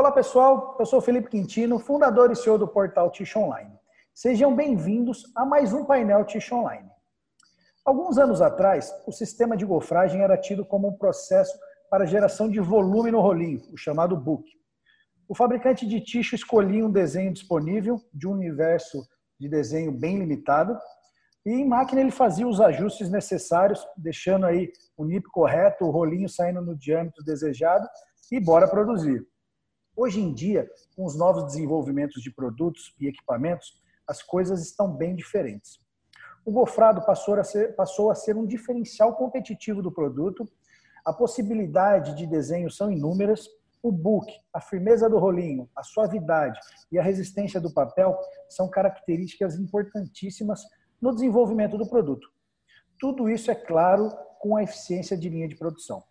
Olá pessoal, eu sou Felipe Quintino, fundador e CEO do portal Tish Online. Sejam bem-vindos a mais um painel Tish Online. Alguns anos atrás, o sistema de gofragem era tido como um processo para geração de volume no rolinho, o chamado book. O fabricante de ticho escolhia um desenho disponível de um universo de desenho bem limitado e em máquina ele fazia os ajustes necessários, deixando aí o nip correto, o rolinho saindo no diâmetro desejado e bora produzir. Hoje em dia, com os novos desenvolvimentos de produtos e equipamentos, as coisas estão bem diferentes. O gofrado passou a ser, passou a ser um diferencial competitivo do produto, a possibilidade de desenho são inúmeras, o book, a firmeza do rolinho, a suavidade e a resistência do papel são características importantíssimas no desenvolvimento do produto. Tudo isso é claro com a eficiência de linha de produção.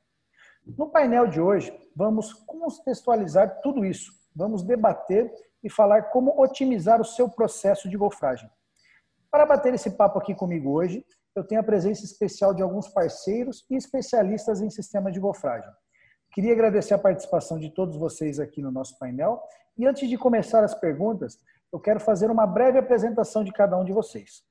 No painel de hoje, vamos contextualizar tudo isso. Vamos debater e falar como otimizar o seu processo de gofragem. Para bater esse papo aqui comigo hoje, eu tenho a presença especial de alguns parceiros e especialistas em sistema de gofragem. Queria agradecer a participação de todos vocês aqui no nosso painel. E antes de começar as perguntas, eu quero fazer uma breve apresentação de cada um de vocês.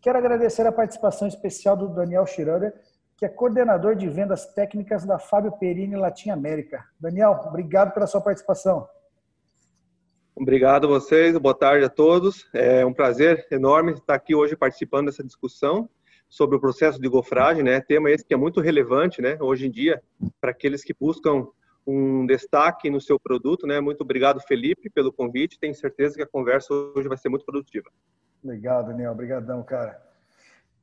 Quero agradecer a participação especial do Daniel Schroeder, que é coordenador de vendas técnicas da Fábio Perini Latim América. Daniel, obrigado pela sua participação. Obrigado a vocês, boa tarde a todos. É um prazer enorme estar aqui hoje participando dessa discussão sobre o processo de gofragem, né? Tema esse que é muito relevante, né? Hoje em dia, para aqueles que buscam um destaque no seu produto, né? Muito obrigado, Felipe, pelo convite. Tenho certeza que a conversa hoje vai ser muito produtiva. Legal, Daniel. Obrigadão, cara.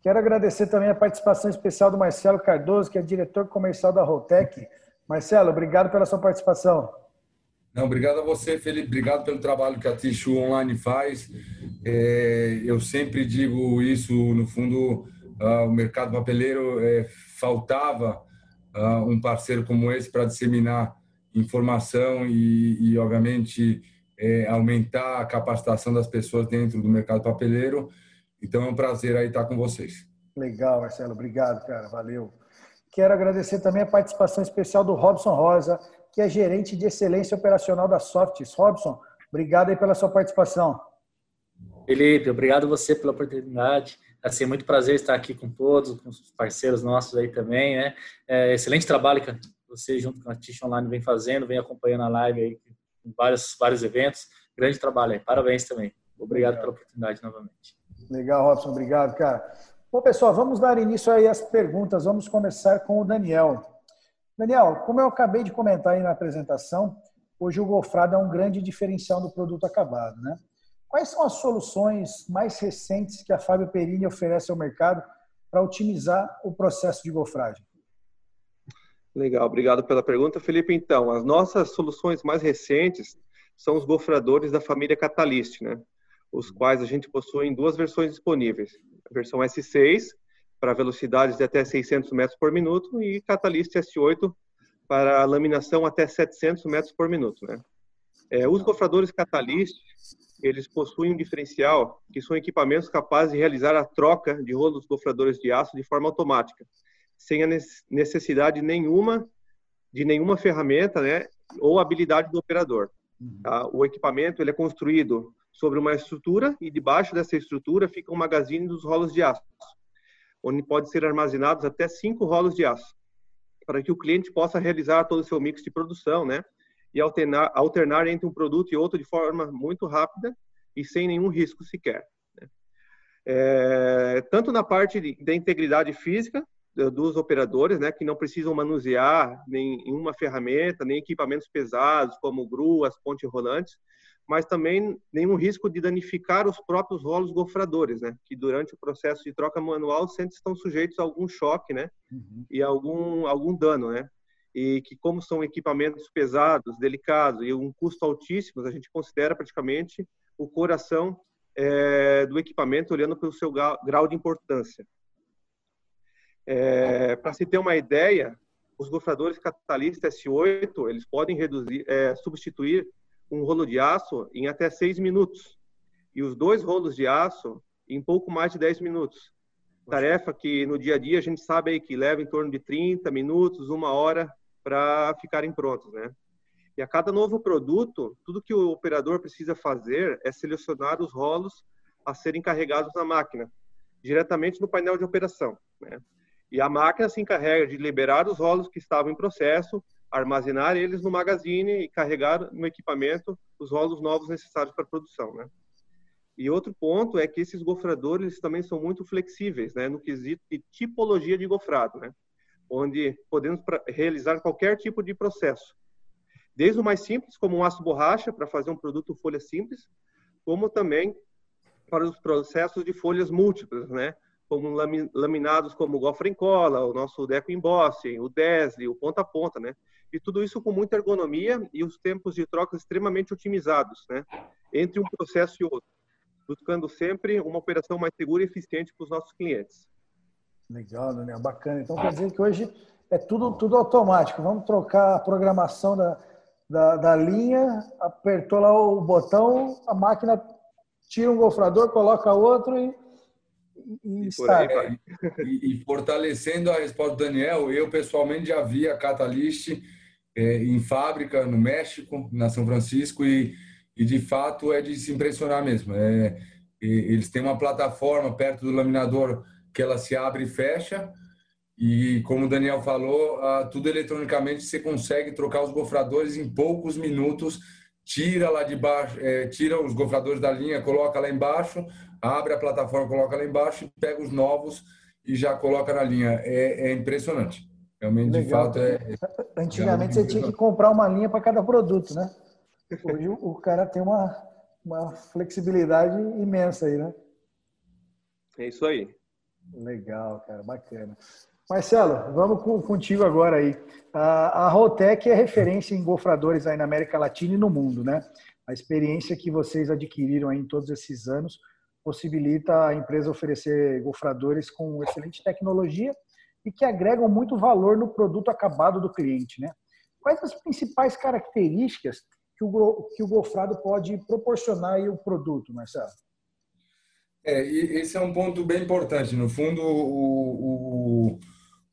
Quero agradecer também a participação especial do Marcelo Cardoso, que é diretor comercial da Rotec. Marcelo, obrigado pela sua participação. Não, obrigado a você, Felipe. Obrigado pelo trabalho que a Tichu Online faz. É, eu sempre digo isso, no fundo, uh, o mercado papeleiro é, faltava uh, um parceiro como esse para disseminar informação e, e obviamente, é, aumentar a capacitação das pessoas dentro do mercado papeleiro. Então é um prazer aí estar com vocês. Legal, Marcelo. Obrigado, cara. Valeu. Quero agradecer também a participação especial do Robson Rosa, que é gerente de excelência operacional da Softs. Robson, obrigado aí pela sua participação. Felipe, obrigado você pela oportunidade. Vai ser muito prazer estar aqui com todos, com os parceiros nossos aí também, né? É, excelente trabalho que você junto com a Tish Online vem fazendo, vem acompanhando a live aí com vários, vários eventos. Grande trabalho aí. Parabéns também. Obrigado Legal. pela oportunidade novamente. Legal, Robson. Obrigado, cara. Bom, pessoal, vamos dar início aí às perguntas. Vamos começar com o Daniel. Daniel, como eu acabei de comentar aí na apresentação, hoje o Gofrado é um grande diferencial do produto acabado, né? Quais são as soluções mais recentes que a Fábio Perini oferece ao mercado para otimizar o processo de gofragem? Legal, obrigado pela pergunta, Felipe. Então, as nossas soluções mais recentes são os gofradores da família Catalyst, né? Os quais a gente possui em duas versões disponíveis. A versão S6, para velocidades de até 600 metros por minuto, e Catalyst S8, para laminação até 700 metros por minuto. Né? É, os gofradores Catalyst, eles possuem um diferencial, que são equipamentos capazes de realizar a troca de rolos gofradores de aço de forma automática, sem a necessidade nenhuma de nenhuma ferramenta né, ou habilidade do operador. Tá? O equipamento ele é construído sobre uma estrutura e debaixo dessa estrutura fica um magazine dos rolos de aço, onde pode ser armazenados até cinco rolos de aço, para que o cliente possa realizar todo o seu mix de produção, né? E alternar, alternar entre um produto e outro de forma muito rápida e sem nenhum risco sequer. Né? É, tanto na parte da integridade física dos operadores, né, que não precisam manusear nenhuma ferramenta, nem equipamentos pesados como gruas, pontes rolantes, mas também nenhum risco de danificar os próprios rolos gofradores, né? Que durante o processo de troca manual sempre estão sujeitos a algum choque, né? Uhum. E algum algum dano, né? E que como são equipamentos pesados, delicados e um custo altíssimo, a gente considera praticamente o coração é, do equipamento olhando pelo seu grau de importância. É, Para se ter uma ideia, os gofradores catalistas S8 eles podem reduzir, é, substituir um rolo de aço em até seis minutos e os dois rolos de aço em pouco mais de 10 minutos. Tarefa que no dia a dia a gente sabe aí que leva em torno de 30 minutos, uma hora para ficarem prontos, né? E a cada novo produto, tudo que o operador precisa fazer é selecionar os rolos a serem carregados na máquina, diretamente no painel de operação. Né? E a máquina se encarrega de liberar os rolos que estavam em processo, armazenar eles no magazine e carregar no equipamento os rolos novos necessários para a produção. Né? E outro ponto é que esses gofradores também são muito flexíveis, né, no quesito de tipologia de gofrado, né, onde podemos realizar qualquer tipo de processo, desde o mais simples, como um aço borracha para fazer um produto folha simples, como também para os processos de folhas múltiplas, né, como laminados como o cola, o nosso deco embossing, o desle, o ponta a ponta, né, e tudo isso com muita ergonomia e os tempos de troca extremamente otimizados, né, entre um processo e outro buscando sempre uma operação mais segura e eficiente para os nossos clientes. Legal, Daniel, bacana. Então quer dizer que hoje é tudo, tudo automático. Vamos trocar a programação da, da, da linha, apertou lá o botão, a máquina tira um gofrador, coloca outro e, e, e, e, e fortalecendo a resposta do Daniel, eu pessoalmente já vi a Catalyst é, em fábrica no México, na São Francisco, e e de fato é de se impressionar mesmo. É, eles têm uma plataforma perto do laminador que ela se abre e fecha e como o Daniel falou, tudo eletronicamente você consegue trocar os gofradores em poucos minutos, tira lá de baixo, é, tira os gofradores da linha, coloca lá embaixo, abre a plataforma, coloca lá embaixo pega os novos e já coloca na linha. É, é impressionante. Realmente, Legal. de fato, é. Antigamente você tinha que comprar uma linha para cada produto, né? Hoje o cara tem uma, uma flexibilidade imensa aí, né? É isso aí. Legal, cara, bacana. Marcelo, vamos contigo agora aí. A, a Rotec é referência em gofradores aí na América Latina e no mundo, né? A experiência que vocês adquiriram aí em todos esses anos possibilita a empresa oferecer gofradores com excelente tecnologia e que agregam muito valor no produto acabado do cliente, né? Quais as principais características que o, que o gofrado pode proporcionar aí o produto, Marcelo? É, esse é um ponto bem importante. No fundo, o, o,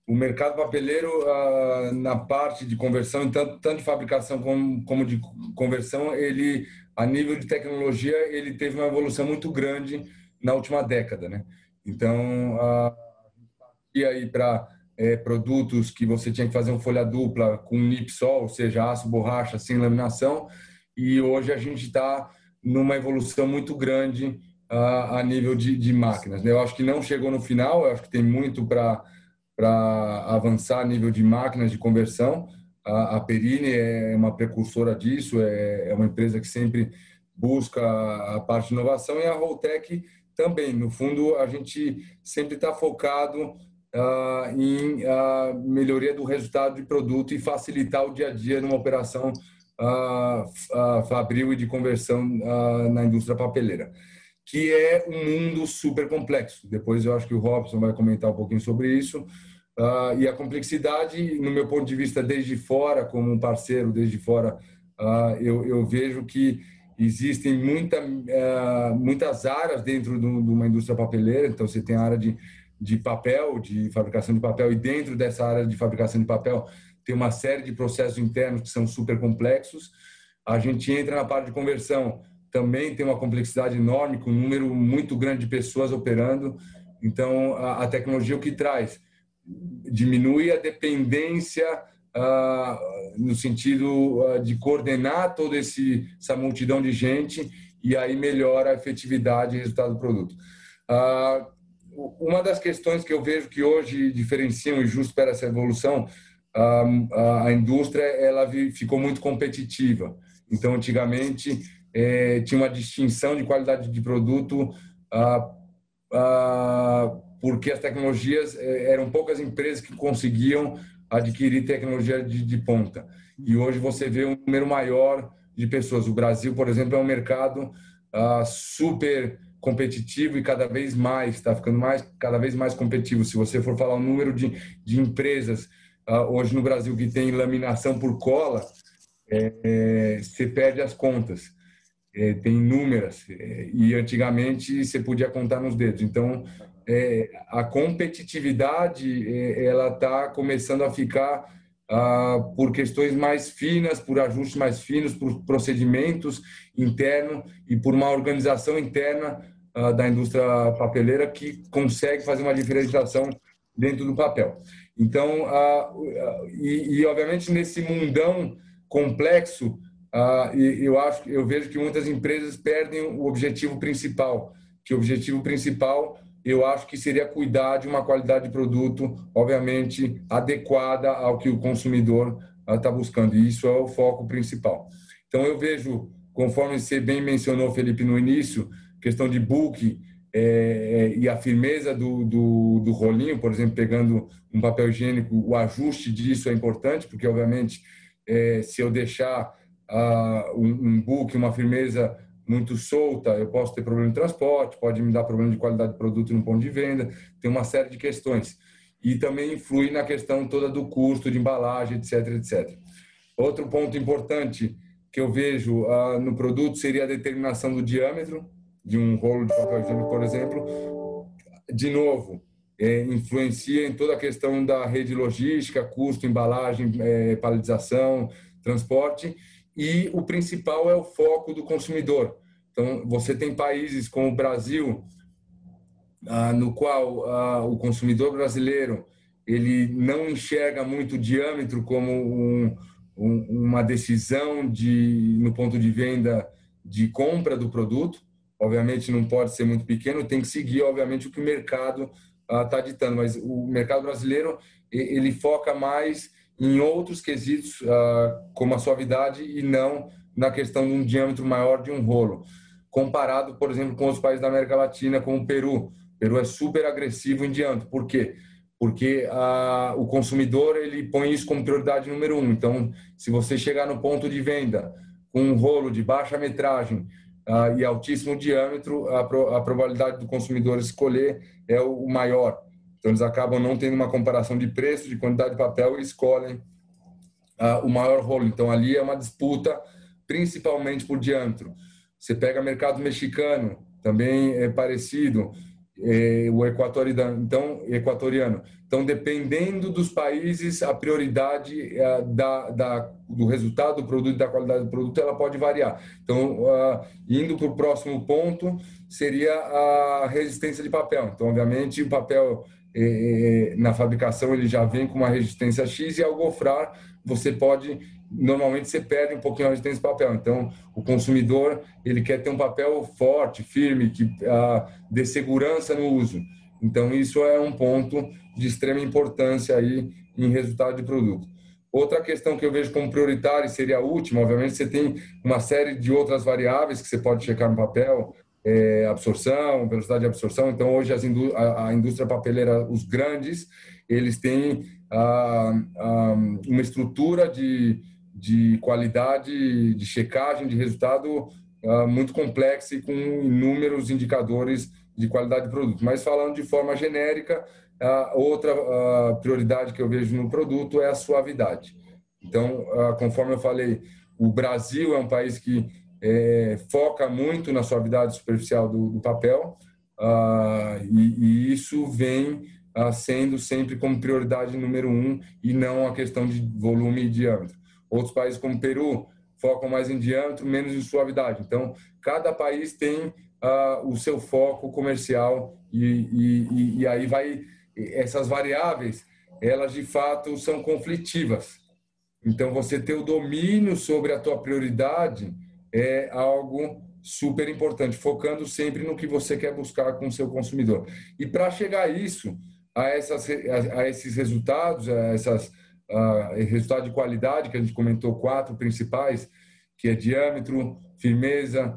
o mercado papeleiro, ah, na parte de conversão, tanto, tanto de fabricação como, como de conversão, ele, a nível de tecnologia, ele teve uma evolução muito grande na última década. Né? Então, a, e aí para é, produtos que você tinha que fazer uma folha dupla com nip só, ou seja, aço, borracha, sem laminação, e hoje a gente está numa evolução muito grande uh, a nível de, de máquinas. Né? Eu acho que não chegou no final, eu acho que tem muito para avançar a nível de máquinas de conversão. A, a Perini é uma precursora disso, é, é uma empresa que sempre busca a parte de inovação e a Roltec também. No fundo, a gente sempre está focado uh, em uh, melhoria do resultado de produto e facilitar o dia a dia numa operação uh, fabril e de conversão na indústria papeleira, que é um mundo super complexo. Depois eu acho que o Robson vai comentar um pouquinho sobre isso. e a complexidade, no meu ponto de vista, desde fora, como um parceiro desde fora, eu, eu vejo que existem muita, muitas áreas dentro de uma indústria papeleira. Então, você tem a área de de papel, de fabricação de papel, e dentro dessa área de fabricação de papel tem uma série de processos internos que são super complexos. A gente entra na parte de conversão, também tem uma complexidade enorme, com um número muito grande de pessoas operando. Então, a, a tecnologia o que traz? Diminui a dependência uh, no sentido uh, de coordenar toda esse, essa multidão de gente e aí melhora a efetividade e resultado do produto. Uh, uma das questões que eu vejo que hoje diferenciam e justo para essa evolução, a, a indústria ela ficou muito competitiva. Então, antigamente, é, tinha uma distinção de qualidade de produto ah, ah, porque as tecnologias é, eram poucas empresas que conseguiam adquirir tecnologia de, de, ponta. E hoje você vê um número maior de pessoas. O Brasil, por exemplo, é um mercado ah, super competitivo e cada vez mais, está ficando mais, cada vez mais competitivo. Se você for falar o número de, de empresas uh, hoje no Brasil que tem laminação por cola, é, é, você perde as contas. É, tem inúmeras. É, e antigamente você podia contar nos dedos. Então, é, a competitividade é, ela está começando a ficar ah, por questões mais finas, por ajustes mais finos, por procedimentos internos e por uma organização interna da indústria papeleira que consegue fazer uma diferenciação dentro do papel. Então, ah, e, e obviamente nesse mundão complexo, eu acho, eu vejo que muitas empresas perdem o objetivo principal, que o objetivo principal eu acho que seria cuidar de uma qualidade de produto, obviamente, adequada ao que o consumidor está buscando. E isso é o foco principal. Então, eu vejo, conforme você bem mencionou, Felipe, no início, questão de book é, e a firmeza do, do, do, rolinho, por exemplo, pegando um papel higiênico, o ajuste disso é importante, porque, obviamente, é, se eu deixar uh, um, um book, uma firmeza muito solta, eu posso ter problema de transporte, pode me dar problema de qualidade de produto no ponto de venda, tem uma série de questões. E também influi na questão toda do custo de embalagem, etc, etc. Outro ponto importante que eu vejo uh, no produto seria a determinação do diâmetro de um rolo de papel higiênico, por exemplo. De novo, é, influencia em toda a questão da rede logística, custo, embalagem, é, paletização, transporte e o principal é o foco do consumidor. Então, você tem países como o Brasil, ah, no qual ah, o consumidor brasileiro ele não enxerga muito o diâmetro como um, um, uma decisão de no ponto de venda de compra do produto. Obviamente não pode ser muito pequeno, tem que seguir obviamente o que o mercado está ah, ditando. Mas o mercado brasileiro ele foca mais em outros quesitos, ah, como a suavidade, e não na questão de um diâmetro maior de um rolo. Comparado, por exemplo, com os países da América Latina, como o Peru. O Peru é super agressivo em diâmetro. Por quê? Porque ah, o consumidor ele põe isso como prioridade número um. Então, se você chegar no ponto de venda com um rolo de baixa metragem ah, e altíssimo diâmetro, a, pro, a probabilidade do consumidor escolher é o maior. Então, eles acabam não tendo uma comparação de preço, de quantidade de papel e escolhem uh, o maior rolo. Então, ali é uma disputa principalmente por diâmetro. Você pega mercado mexicano, também é parecido, é, o equatoriano. Então, equatoriano. Então, dependendo dos países, a prioridade é, da, da, do resultado do produto, da qualidade do produto, ela pode variar. Então, uh, indo para o próximo ponto, seria a resistência de papel. Então, obviamente, o papel na fabricação ele já vem com uma resistência X e ao gofrar você pode normalmente você perde um pouquinho a resistência de papel. Então, o consumidor ele quer ter um papel forte, firme, que ah, dê segurança no uso. Então, isso é um ponto de extrema importância aí em resultado de produto. Outra questão que eu vejo como prioritária seria a última, obviamente você tem uma série de outras variáveis que você pode checar no papel, é, absorção, velocidade de absorção. Então, hoje indú a, a, indústria papeleira, os grandes, eles têm ah, ah, uma estrutura de, de qualidade, de checagem de resultado muito complexa e com inúmeros indicadores de qualidade de produto. Mas falando de forma genérica, a outra a prioridade que eu vejo no produto é a suavidade. Então, conforme eu falei, o Brasil é um país que é, foca muito na suavidade superficial do, do papel ah, e, e, isso vem ah, sendo sempre como prioridade número um e não a questão de volume e diâmetro. Outros países como Peru focam mais em diâmetro, menos em suavidade. Então, cada país tem ah, o seu foco comercial e, e, e aí vai essas variáveis elas de fato são conflitivas. Então, você ter o domínio sobre a tua prioridade é algo super importante, focando sempre no que você quer buscar com o seu consumidor. E para chegar a isso, a, essas, a, esses resultados, a essas a, resultados de qualidade que a gente comentou, quatro principais, que é diâmetro, firmeza,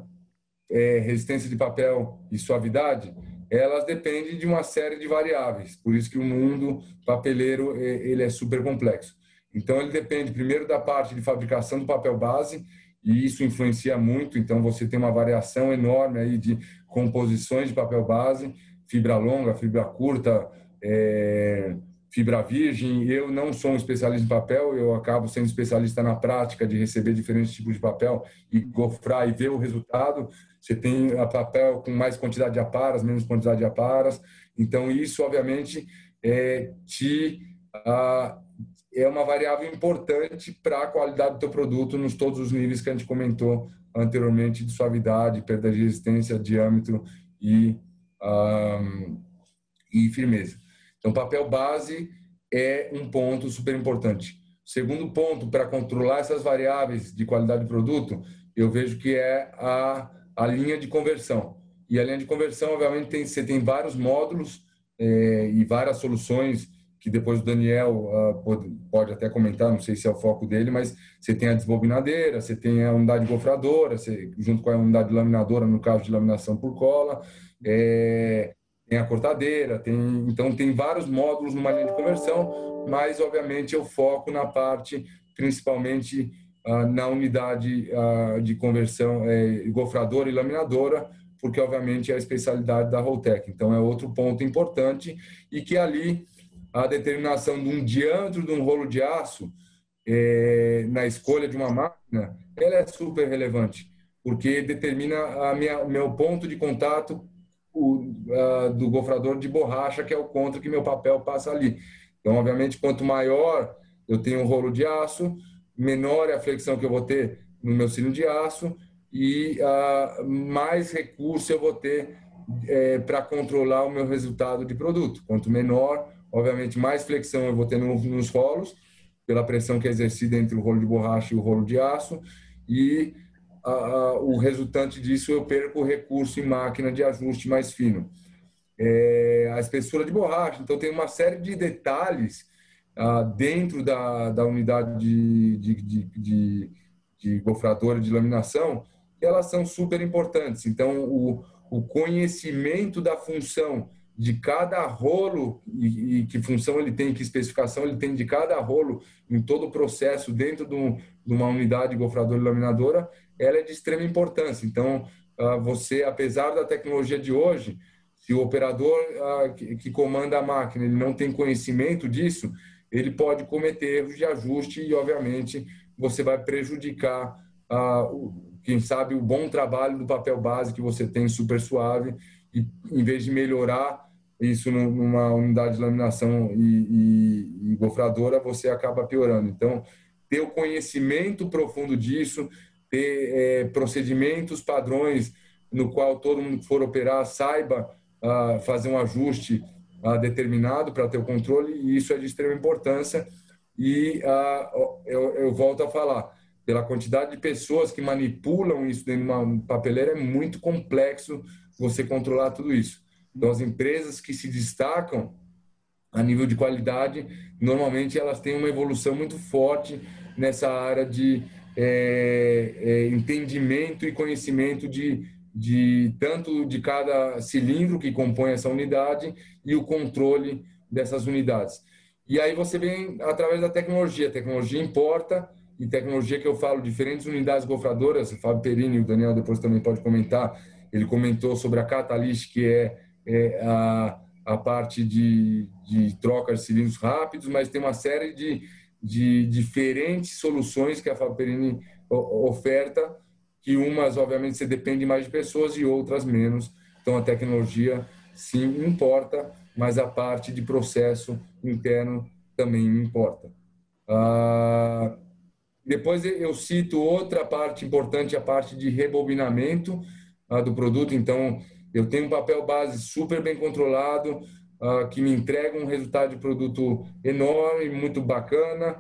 é, resistência de papel e suavidade, elas dependem de uma série de variáveis. Por isso que o mundo papeleiro ele é super complexo. Então ele depende primeiro da parte de fabricação do papel base e isso influencia muito. Então, você tem uma variação enorme aí de composições de papel base, fibra longa, fibra curta, é, fibra virgem. Eu não sou um especialista em papel, eu acabo sendo especialista na prática de receber diferentes tipos de papel e gofrar e ver o resultado. Você tem a papel com mais quantidade de aparas, menos quantidade de aparas. Então, isso, obviamente, é, te, é uma variável importante para a qualidade do teu produto nos todos os níveis que a gente comentou anteriormente de suavidade, perda de resistência, diâmetro e, um, e firmeza. Então, papel base é um ponto super importante. Segundo ponto, para controlar essas variáveis de qualidade do produto, eu vejo que é a, a linha de conversão. E a linha de conversão, obviamente, tem, você tem vários módulos é, e várias soluções que depois o Daniel uh, pode, pode, até comentar, não sei se é o foco dele, mas você tem a desbobinadeira, você tem a unidade gofradora, você, junto com a unidade laminadora, no caso de laminação por cola, é, tem a cortadeira, tem, então tem vários módulos numa linha de conversão, mas obviamente eu foco na parte, principalmente uh, na unidade uh, de conversão é, gofradora e laminadora, porque obviamente é a especialidade da Roltec. Então é outro ponto importante e que ali a determinação de um diâmetro de um rolo de aço é, na escolha de uma máquina, ela é super relevante, porque determina a minha meu ponto de contato o, a, do gofrador de borracha, que é o contra que meu papel passa ali. Então, obviamente, quanto maior eu tenho um rolo de aço, menor é a flexão que eu vou ter no meu cilindro de aço e a, mais recurso eu vou ter é, para controlar o meu resultado de produto. Quanto menor, Obviamente, mais flexão eu vou ter nos rolos, pela pressão que é exercida entre o rolo de borracha e o rolo de aço, e a, a, o resultante disso eu perco o recurso em máquina de ajuste mais fino. É, a espessura de borracha, então tem uma série de detalhes ah, dentro da, da unidade de, de, de, de, de gofradora de laminação que elas são super importantes. Então, o, o conhecimento da função de cada rolo e, e, que função ele tem, que especificação ele tem de cada rolo em todo o processo dentro de, um, de uma unidade gofradora e laminadora, ela é de extrema importância. Então, uh, você, apesar da tecnologia de hoje, se o operador uh, que, comanda a máquina ele não tem conhecimento disso, ele pode cometer erros de ajuste e, obviamente, você vai prejudicar, uh, quem sabe, o bom trabalho do papel base que você tem super suave e, em vez de melhorar isso numa unidade de laminação e, e, e, gofradora, você acaba piorando. Então, ter o conhecimento profundo disso, ter é, procedimentos, padrões, no qual todo mundo que for operar saiba ah, fazer um ajuste ah, determinado para ter o controle, e isso é de extrema importância. E ah, eu, eu volto a falar, pela quantidade de pessoas que manipulam isso dentro de uma papeleira, é muito complexo você controlar tudo isso. Então, as empresas que se destacam a nível de qualidade, normalmente elas têm uma evolução muito forte nessa área de é, é, entendimento e conhecimento de, de tanto de cada cilindro que compõe essa unidade e o controle dessas unidades. E aí você vem através da tecnologia. A tecnologia importa e tecnologia que eu falo, diferentes unidades gofradoras, o Fábio Perini o Daniel depois também pode comentar, ele comentou sobre a Catalyst, que é é, a, a parte de, de troca de cilindros rápidos, mas tem uma série de, de diferentes soluções que a Faperini oferta, que umas, obviamente, você depende mais de pessoas e outras menos. Então, a tecnologia, sim, importa, mas a parte de processo interno também importa. Ah, depois eu cito outra parte importante, a parte de rebobinamento ah, do produto. Então, eu tenho um papel base super bem controlado, uh, que me entrega um resultado de produto enorme, muito bacana.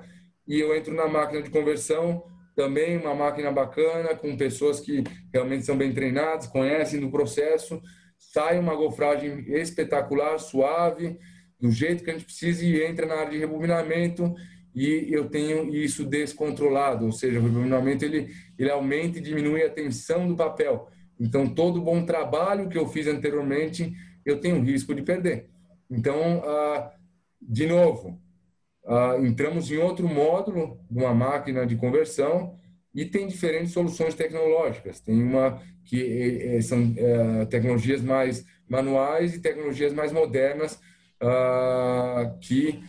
E eu entro na máquina de conversão, também uma máquina bacana, com pessoas que realmente são bem treinadas, conhecem do processo. Sai uma gofragem espetacular, suave, do jeito que a gente precisa e entra na área de rebobinamento e eu tenho isso descontrolado, ou seja, o rebobinamento ele, ele aumenta e diminui a tensão do papel. Então, todo bom trabalho que eu fiz anteriormente, eu tenho risco de perder. Então, ah, de novo, ah, entramos em outro módulo uma máquina de conversão e tem diferentes soluções tecnológicas. Tem uma que eh, eh, são eh, tecnologias mais manuais e tecnologias mais modernas ah, que,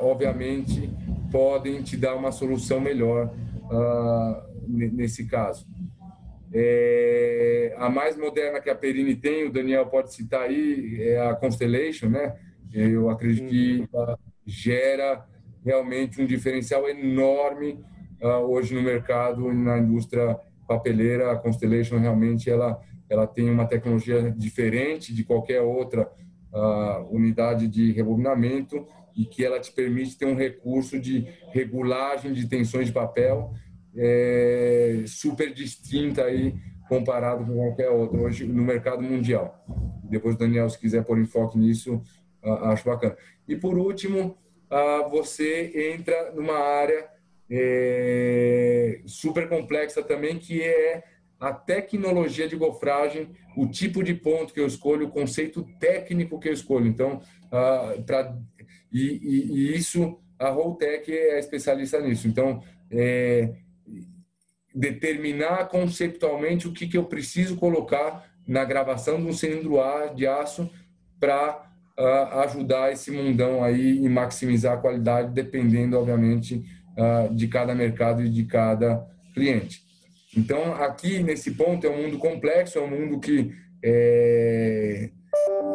obviamente, podem te dar uma solução melhor nesse caso. É, a mais moderna que a Perini tem, o Daniel pode citar aí, é a Constellation, né? Eu acredito que gera realmente um diferencial enorme uh, hoje no mercado, na indústria papeleira. A Constellation realmente ela, ela tem uma tecnologia diferente de qualquer outra uh, unidade de rebobinamento e que ela te permite ter um recurso de regulagem de tensões de papel é, super distinta aí comparado com qualquer outra hoje no mercado mundial. Depois, Daniel, se quiser pôr enfoque nisso, acho bacana. E por último, você entra numa área é, super complexa também, que é a tecnologia de gofragem, o tipo de ponto que eu escolho, o conceito técnico que eu escolho. Então, uh, pra, e, e, e, isso, a Roltec é especialista nisso. Então, é, determinar conceptualmente o que, que eu preciso colocar na gravação de um cilindro de aço para uh, ajudar esse mundão aí e maximizar a qualidade, dependendo, obviamente, uh, de cada mercado e de cada cliente. Então, aqui nesse ponto é um mundo complexo, é um mundo que é,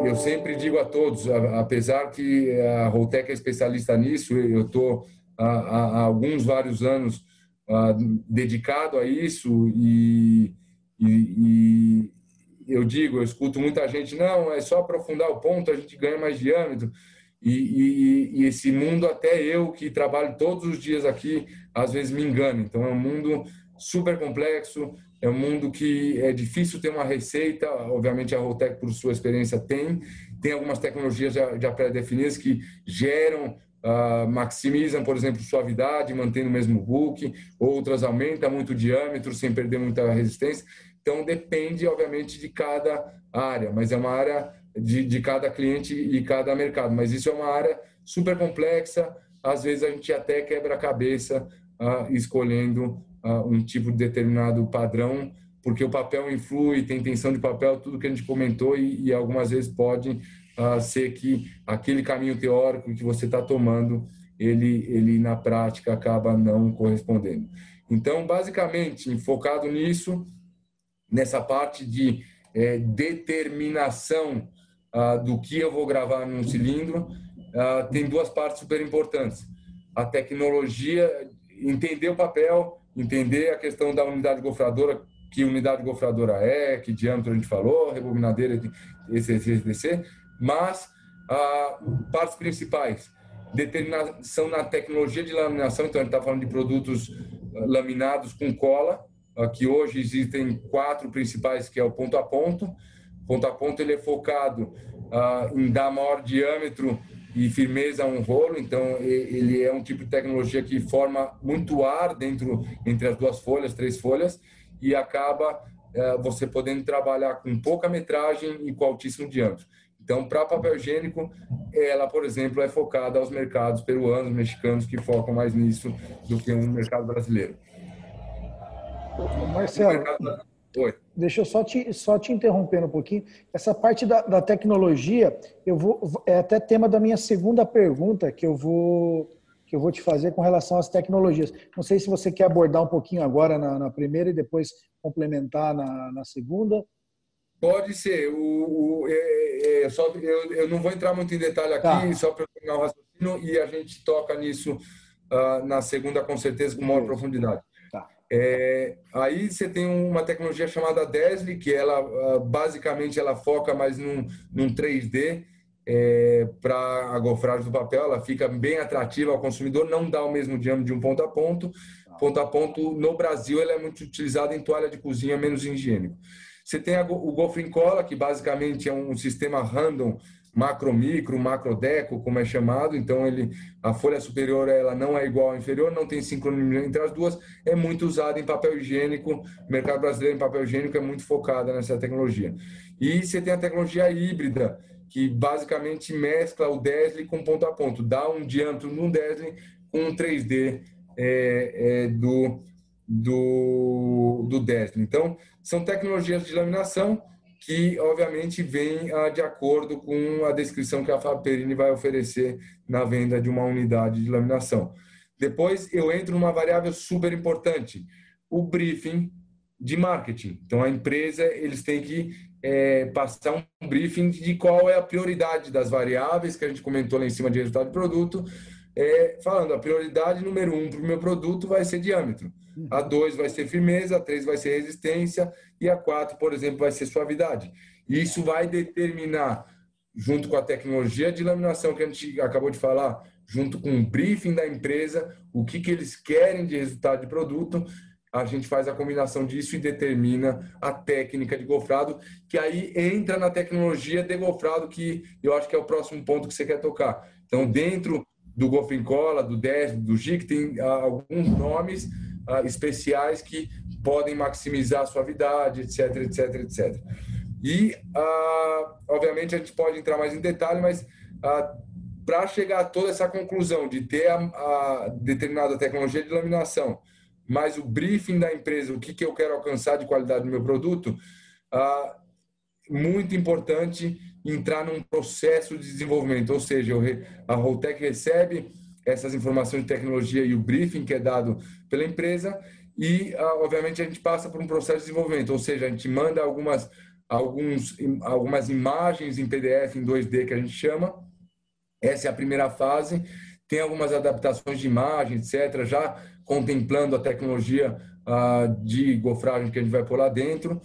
eu sempre digo a todos, apesar que a Roltec é especialista nisso, eu estou há, alguns vários anos uh, dedicado a isso e, e, e, eu digo, eu escuto muita gente, não, é só aprofundar o ponto, a gente ganha mais diâmetro. E, e, e, esse mundo, até eu que trabalho todos os dias aqui, às vezes me engano. Então, é um mundo super complexo, é um mundo que é difícil ter uma receita. Obviamente, a Rotec, por sua experiência, tem. Tem algumas tecnologias já, já pré-definidas que geram, uh, maximizam, por exemplo, suavidade, mantendo o mesmo book. Outras aumentam muito o diâmetro, sem perder muita resistência. Então, depende, obviamente, de cada área, mas é uma área de, de cada cliente e cada mercado. Mas isso é uma área super complexa, às vezes a gente até quebra a cabeça uh, escolhendo uh, um tipo de determinado padrão, porque o papel influi, tem tensão de papel, tudo que a gente comentou, e, e algumas vezes pode uh, ser que aquele caminho teórico que você está tomando, ele, ele na prática acaba não correspondendo. Então, basicamente, focado nisso, nessa parte de é, determinação ah, do que eu vou gravar num cilindro, ah, tem duas partes super importantes. A tecnologia, entender o papel, entender a questão da unidade gofradora, que unidade gofradora é, que diâmetro a gente falou, rebobinadeira, esse, esse, mas ah, partes principais, determinação na tecnologia de laminação, então a gente está falando de produtos laminados com cola, que hoje existem quatro principais, que é o ponto a ponto. Ponto a ponto ele é focado ah, em dar maior diâmetro e firmeza a um rolo, então ele é um tipo de tecnologia que forma muito ar dentro entre as duas folhas, três folhas, e acaba eh, você podendo trabalhar com pouca metragem e com altíssimo diâmetro. Então, para papel higiênico, ela, por exemplo, é focada aos mercados peruanos, mexicanos, que focam mais nisso do que um mercado brasileiro. Marcelo, deixa eu só te, só te interromper um pouquinho. Essa parte da, da tecnologia, eu vou, é até tema da minha segunda pergunta que eu vou que eu vou te fazer com relação às tecnologias. Não sei se você quer abordar um pouquinho agora na, na primeira e depois complementar na, na segunda. Pode ser. O, o é, é, só, eu, eu não vou entrar muito em detalhe aqui, tá. só para terminar o raciocínio, e a gente toca nisso uh, na segunda, com certeza, com maior profundidade. É, aí você tem uma tecnologia chamada Desli, que ela ah, basicamente ela foca mais num, num 3D é, para a gofragem do papel, ela fica bem atrativa ao consumidor, não dá o mesmo diâmetro de um ponto a ponto. Ponto a ponto, no Brasil, ela é muito utilizada em toalha de cozinha menos higiênico. Você tem o Gofrin Cola, que basicamente é um sistema random macro micro, macro deco, como é chamado. Então ele a folha superior ela não é igual à inferior, não tem sincronia entre as duas. É muito usada em papel higiênico. O mercado brasileiro em papel higiênico é muito focado nessa tecnologia. E você tem a tecnologia híbrida, que basicamente mescla o Desli com ponto a ponto, dá um diâmetro no Desli com um 3D é, é, do do, do Desli. Então, são tecnologias de laminação que obviamente vem ah, de acordo com a descrição que a Faperini vai oferecer na venda de uma unidade de laminação. Depois eu entro numa variável super importante, o briefing de marketing. Então a empresa eles têm que é, passar um briefing de qual é a prioridade das variáveis que a gente comentou lá em cima de resultado de produto, é, falando, a prioridade número um para o meu produto vai ser diâmetro. A dois vai ser firmeza, a três vai ser resistência e a quatro, por exemplo, vai ser suavidade. E isso vai determinar, junto com a tecnologia de laminação que a gente acabou de falar, junto com o briefing da empresa, o que, que eles querem de resultado de produto, a gente faz a combinação disso e determina a técnica de gofrado, que aí entra na tecnologia de gofrado, que eu acho que é o próximo ponto que você quer tocar. Então, dentro do Golfincola, do DES, do GIC, tem ah, alguns nomes ah, especiais que podem maximizar a suavidade, etc, etc, etc. E, ah, obviamente, a gente pode entrar mais em detalhe, mas para chegar a toda essa conclusão de ter a, a determinada tecnologia de laminação, mas o briefing da empresa, o que, que eu quero alcançar de qualidade do meu produto, ah, muito importante entrar num processo de desenvolvimento, ou seja, a Roltec recebe essas informações de tecnologia e o briefing que é dado pela empresa e, ah, obviamente, a gente passa por um processo de desenvolvimento, ou seja, a gente manda algumas, alguns, algumas imagens em PDF, em 2D, que a gente chama. Essa é a primeira fase. Tem algumas adaptações de imagem, etc., já contemplando a tecnologia ah, de gofragem que a gente vai pôr lá dentro.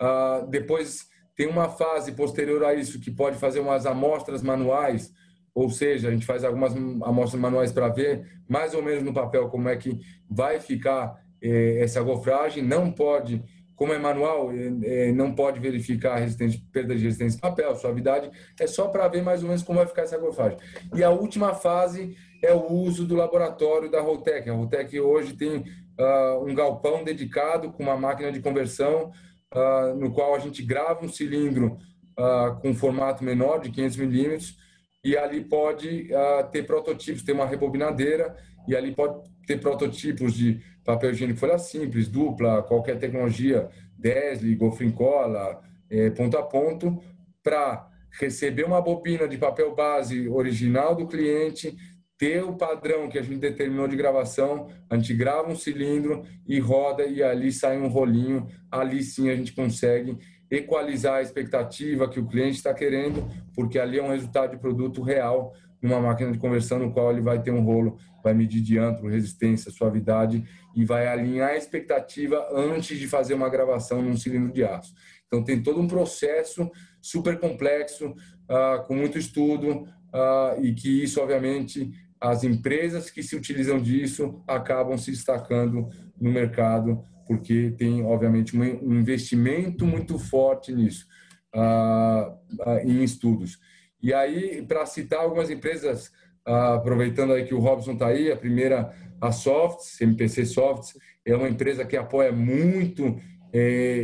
Ah, depois tem uma fase posterior a isso que pode fazer umas amostras manuais, ou seja, a gente faz algumas amostras manuais para ver mais ou menos no papel como é que vai ficar eh, essa gofragem. Não pode, como é manual, eh, não pode verificar resistência, perda de resistência de papel, suavidade, é só para ver mais ou menos como vai ficar essa gofragem. E a última fase é o uso do laboratório da Roltec. A Roltec hoje tem uh, um galpão dedicado com uma máquina de conversão, uh, no qual a gente grava um cilindro uh, com formato menor, de 500 milímetros, e ali pode ter prototipos, tem uma rebobinadeira, e ali pode ter prototipos de papel higiênico folha simples, dupla, qualquer tecnologia, Desli, Gofrincola, eh, ponto a ponto, para receber uma bobina de papel base original do cliente, ter o padrão que a gente determinou de gravação, a gente grava um cilindro e roda e ali sai um rolinho, ali sim a gente consegue equalizar a expectativa que o cliente está querendo, porque ali é um resultado de produto real numa máquina de conversão no qual ele vai ter um rolo, vai medir diâmetro, resistência, suavidade e vai alinhar a expectativa antes de fazer uma gravação num cilindro de aço. Então tem todo um processo super complexo, uh, com muito estudo uh, e que isso obviamente as empresas que se utilizam disso acabam se destacando no mercado, porque tem, obviamente, um investimento muito forte nisso, uh, uh, em estudos. E aí, para citar algumas empresas, uh, aproveitando aí que o Robson está aí, a primeira, a Softs, MPC Softs, é uma empresa que apoia muito é,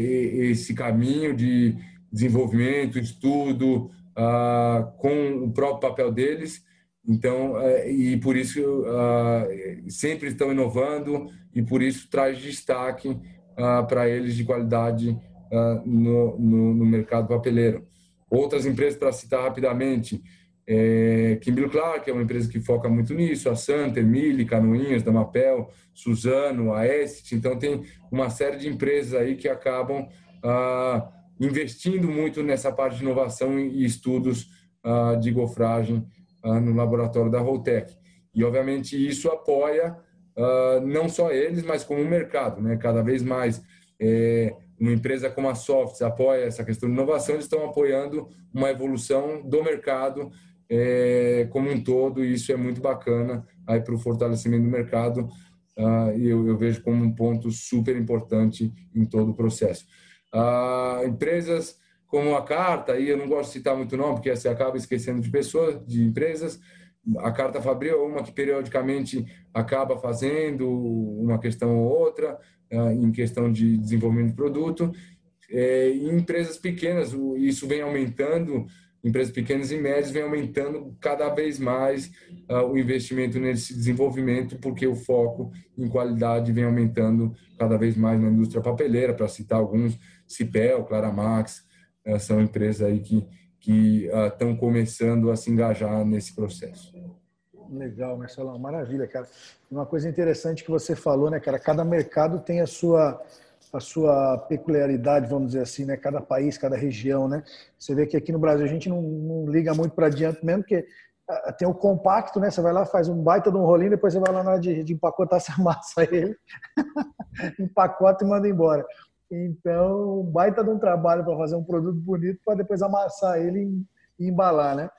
esse caminho de desenvolvimento, estudo, com o próprio papel deles, então, é, e por isso uh, sempre estão inovando e por isso traz destaque uh, para eles de qualidade uh, no, no, no, mercado papeleiro. Outras empresas, para citar rapidamente, é, Kimberly Clark é uma empresa que foca muito nisso, a Santer, Mille, Canoinhas, Damapel, Suzano, a Esset. Então, tem uma série de empresas aí que acabam investindo muito nessa parte de inovação e estudos de gofragem no laboratório da Roltec. E, obviamente, isso apoia uh, não só eles, mas como o mercado. Né? Cada vez mais, é, uma empresa como a Softs apoia essa questão de inovação, eles estão apoiando uma evolução do mercado é, como um todo, e isso é muito bacana para o fortalecimento do mercado. Uh, eu, eu, vejo como um ponto super importante em todo o processo. Empresas como a carta, e eu não gosto de citar muito nome, porque você acaba esquecendo de pessoas, de empresas. A carta Fabril é uma que periodicamente acaba fazendo uma questão ou outra, ah, em questão de desenvolvimento de produto. É, em empresas pequenas, isso vem aumentando, empresas pequenas e médias vem aumentando cada vez mais uh, o investimento nesse desenvolvimento, porque o foco em qualidade vem aumentando cada vez mais na indústria papeleira, para citar alguns, Cipel, Claramax, é, são empresas aí que que estão uh, começando a se engajar nesse processo. Legal, Marcelão, maravilha, cara. Uma coisa interessante que você falou, né, cara? Cada mercado tem a sua a sua peculiaridade, vamos dizer assim, né? Cada país, cada região, né? Você vê que aqui no Brasil a gente não, não liga muito para adiante mesmo, porque tem o compacto, né? Você vai lá, faz um baita de um rolinho, depois você vai lá na hora de, de empacotar, você amassa ele, empacota e manda embora. Então, baita de um trabalho para fazer um produto bonito para depois amassar ele e embalar, né?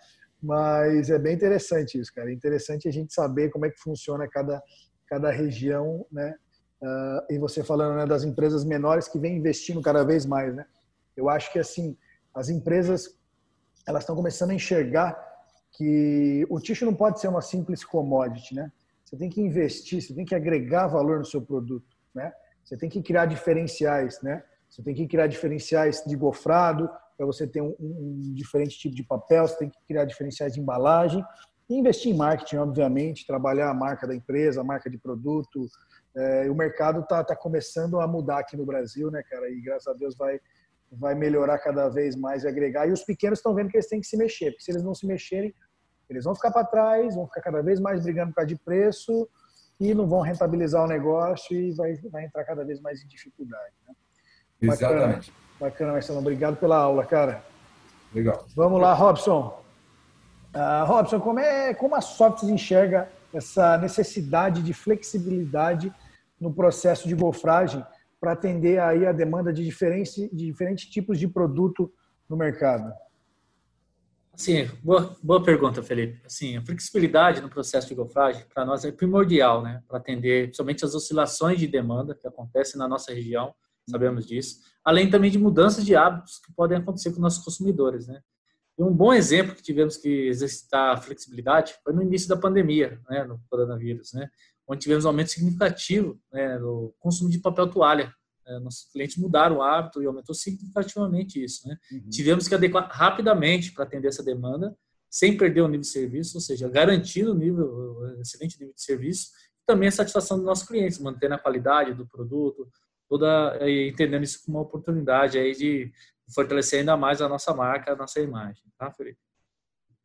Mas é bem interessante isso, cara. É interessante a gente saber como é que funciona cada, cada região, né? Uh, e você falando né, das empresas menores que vêm investindo cada vez mais, né? Eu acho que assim as empresas elas estão começando a enxergar que o tixo não pode ser uma simples commodity, né? Você tem que investir, você tem que agregar valor no seu produto, né? Você tem que criar diferenciais, né? Você tem que criar diferenciais de gofrado para você ter um, um, diferente tipo de papel. Você tem que criar diferenciais de embalagem e investir em marketing, obviamente, trabalhar a marca da empresa, a marca de produto, é, o mercado está tá começando a mudar aqui no Brasil, né, cara? E graças a Deus vai, vai melhorar cada vez mais e agregar. E os pequenos estão vendo que eles têm que se mexer, porque se eles não se mexerem, eles vão ficar para trás, vão ficar cada vez mais brigando por causa de preço e não vão rentabilizar o negócio e vai, vai entrar cada vez mais em dificuldade. Né? Exatamente. Bacana, bacana, Marcelo. Obrigado pela aula, cara. Legal. Vamos lá, Robson. Uh, Robson, como, é, como a Softs enxerga essa necessidade de flexibilidade no processo de gofragem para atender aí a demanda de diferentes, de diferentes tipos de produto no mercado? Sim, boa, boa pergunta, Felipe. Assim, a flexibilidade no processo de gofragem para nós é primordial, né, para atender somente as oscilações de demanda que acontecem na nossa região, sabemos disso, além também de mudanças de hábitos que podem acontecer com nossos consumidores, né. E um bom exemplo que tivemos que exercitar a flexibilidade foi no início da pandemia, né, no coronavírus, né, onde tivemos um aumento significativo né, no consumo de papel toalha. É, nossos clientes mudaram o hábito e aumentou significativamente isso. Né? Uhum. Tivemos que adequar rapidamente para atender essa demanda, sem perder o nível de serviço, ou seja, garantindo o nível, o excelente nível de serviço, e também a satisfação dos nossos clientes, mantendo a qualidade do produto, toda entendendo isso como uma oportunidade aí de fortalecer ainda mais a nossa marca, a nossa imagem, tá, Felipe?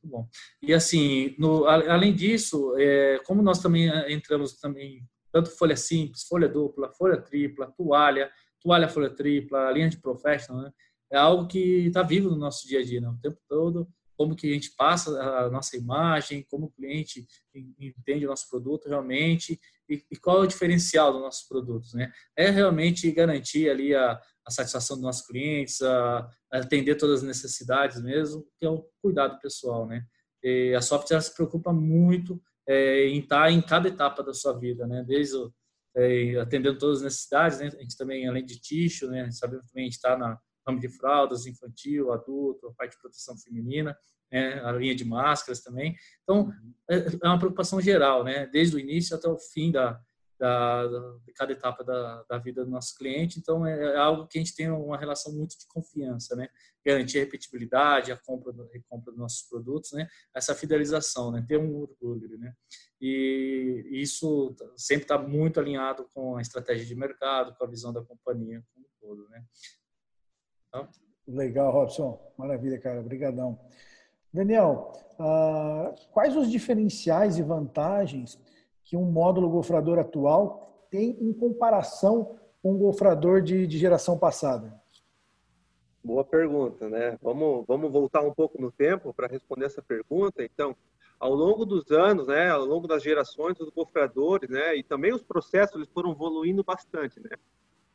Muito bom. E assim, no, além disso, é, como nós também é, entramos também tanto folha simples, folha dupla, folha tripla, toalha, toalha folha tripla, linha de professional, né? é algo que está vivo no nosso dia a dia, né? o tempo todo. Como que a gente passa a nossa imagem, como o cliente entende o nosso produto realmente e, e qual é o diferencial dos nossos produtos, né? É realmente garantir ali a, a satisfação dos nossos clientes, a, a atender todas as necessidades mesmo, que é o cuidado pessoal, né? E a software se preocupa muito é, em estar em cada etapa da sua vida, né? Desde o, é, atendendo todas as necessidades, né? A gente também, além de ticho, né? Sabemos também a gente está na ramo de fraldas, infantil, adulto, a parte de proteção feminina, né? a linha de máscaras também. Então, é, é uma preocupação geral, né? Desde o início até o fim da, da, de cada etapa da, da, vida do nosso cliente. Então, é, é algo que a gente tem uma relação muito de confiança, né? Garantir a repetibilidade, a compra, a recompra dos nossos produtos, né? Essa fidelização, né? Ter um orgulho, né? E isso sempre está muito alinhado com a estratégia de mercado, com a visão da companhia como um todo, né? Então, Legal, Robson. Maravilha, cara. Obrigadão. Daniel, uh, quais os diferenciais e vantagens que um módulo gofrador atual tem em comparação com um gofrador de, de geração passada? Boa pergunta, né? Vamos, vamos voltar um pouco no tempo para responder essa pergunta. Então, ao longo dos anos, né, ao longo das gerações dos gofradores, né, e também os processos eles foram evoluindo bastante, né?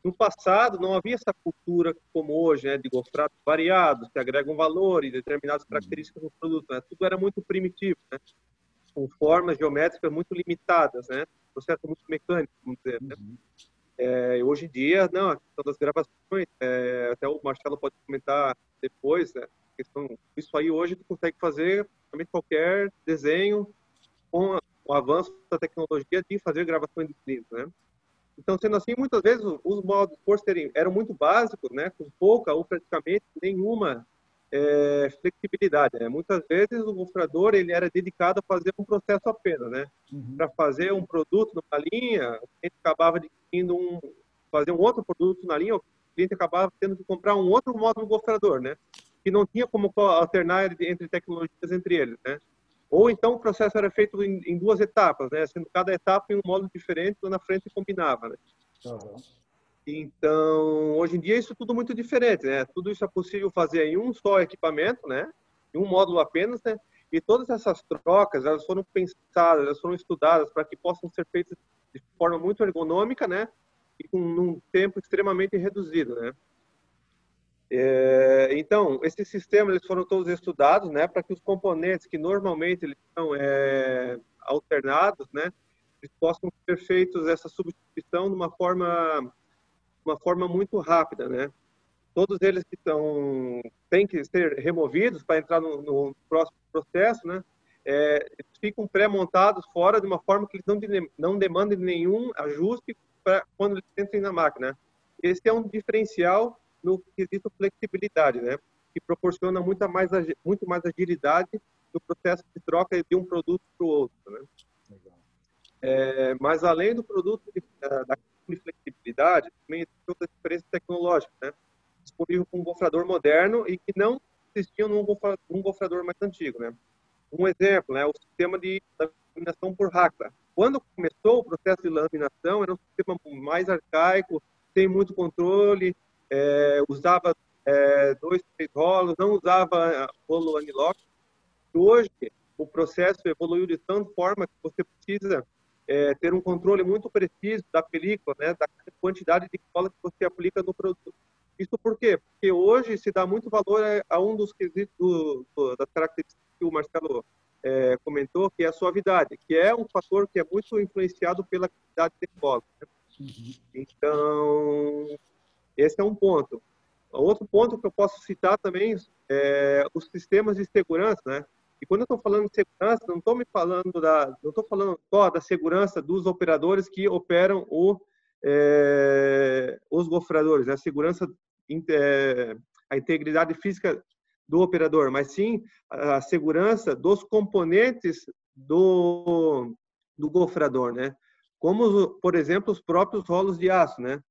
No passado não havia essa cultura como hoje, né, de gofrados variados que agregam valor e determinadas características do produto, né? Tudo era muito primitivo, né? Com formas geométricas muito limitadas, né? Processo muito mecânico, vamos dizer. Né? Uhum. É, hoje em dia, não, a questão das gravações, é, até o Marcelo pode comentar depois, né? Questão, isso aí hoje tu consegue fazer praticamente qualquer desenho com o avanço da tecnologia de fazer gravações de livros, né? Então, sendo assim, muitas vezes os modos por serem eram muito básicos, né? Com pouca ou praticamente nenhuma é, flexibilidade. Né? Muitas vezes o gofrador ele era dedicado a fazer um processo apenas, né? Uhum. Para fazer um produto numa linha, o cliente acabava adquirindo um fazer um outro produto na linha, o cliente acabava tendo que comprar um outro módulo gofrador, né? Que não tinha como alternar entre tecnologias entre eles, né? Ou então o processo era feito em, em duas etapas, né? Sendo cada etapa em um módulo diferente, lá na frente combinava, né? Uhum. Então, hoje em dia isso é tudo muito diferente, né? Tudo isso é possível fazer em um só equipamento, né? Em um módulo apenas, né? E todas essas trocas, elas foram pensadas, elas foram estudadas para que possam ser feitas de forma muito ergonômica, né? E com um tempo extremamente reduzido, né? É, então, esses sistemas eles foram todos estudados, né, para que os componentes que normalmente eles são é, alternados, né, eles possam ser feitos essa substituição de uma forma, uma forma muito rápida, né. Todos eles que estão têm que ser removidos para entrar no, no próximo processo, né, é, ficam pré-montados fora de uma forma que eles não, não demandem nenhum ajuste para quando eles entrem na máquina. Esse é um diferencial no quesito flexibilidade, né? Que proporciona muito mais, muito mais agilidade no processo de troca de um produto para o outro, né? É, mas além do produto de, da flexibilidade, também tem outras diferenças tecnológicas, né? Disponível com um gofrador moderno e que não existiam num gofrador mais antigo, né? Um exemplo, né? O sistema de laminação por racla. Quando começou o processo de laminação, era um sistema mais arcaico, sem muito controle, é, usava é, dois, três rolos, não usava rolo anilock. Hoje, o processo evoluiu de tal forma que você precisa é, ter um controle muito preciso da película, né, da quantidade de cola que você aplica no produto. Isso por quê? Porque hoje se dá muito valor a um dos quesitos do, do, das características que o Marcelo é, comentou, que é a suavidade, que é um fator que é muito influenciado pela quantidade de cola. Né? Uhum. Então, esse é um ponto. Outro ponto que eu posso citar também é os sistemas de segurança, né? E quando eu estou falando de segurança, não estou me falando da, não estou falando só da segurança dos operadores que operam o, é, os gofradores, né? a segurança, é, a integridade física do operador, mas sim a segurança dos componentes do, do gofrador, né? Como, por exemplo, os próprios rolos de aço, né?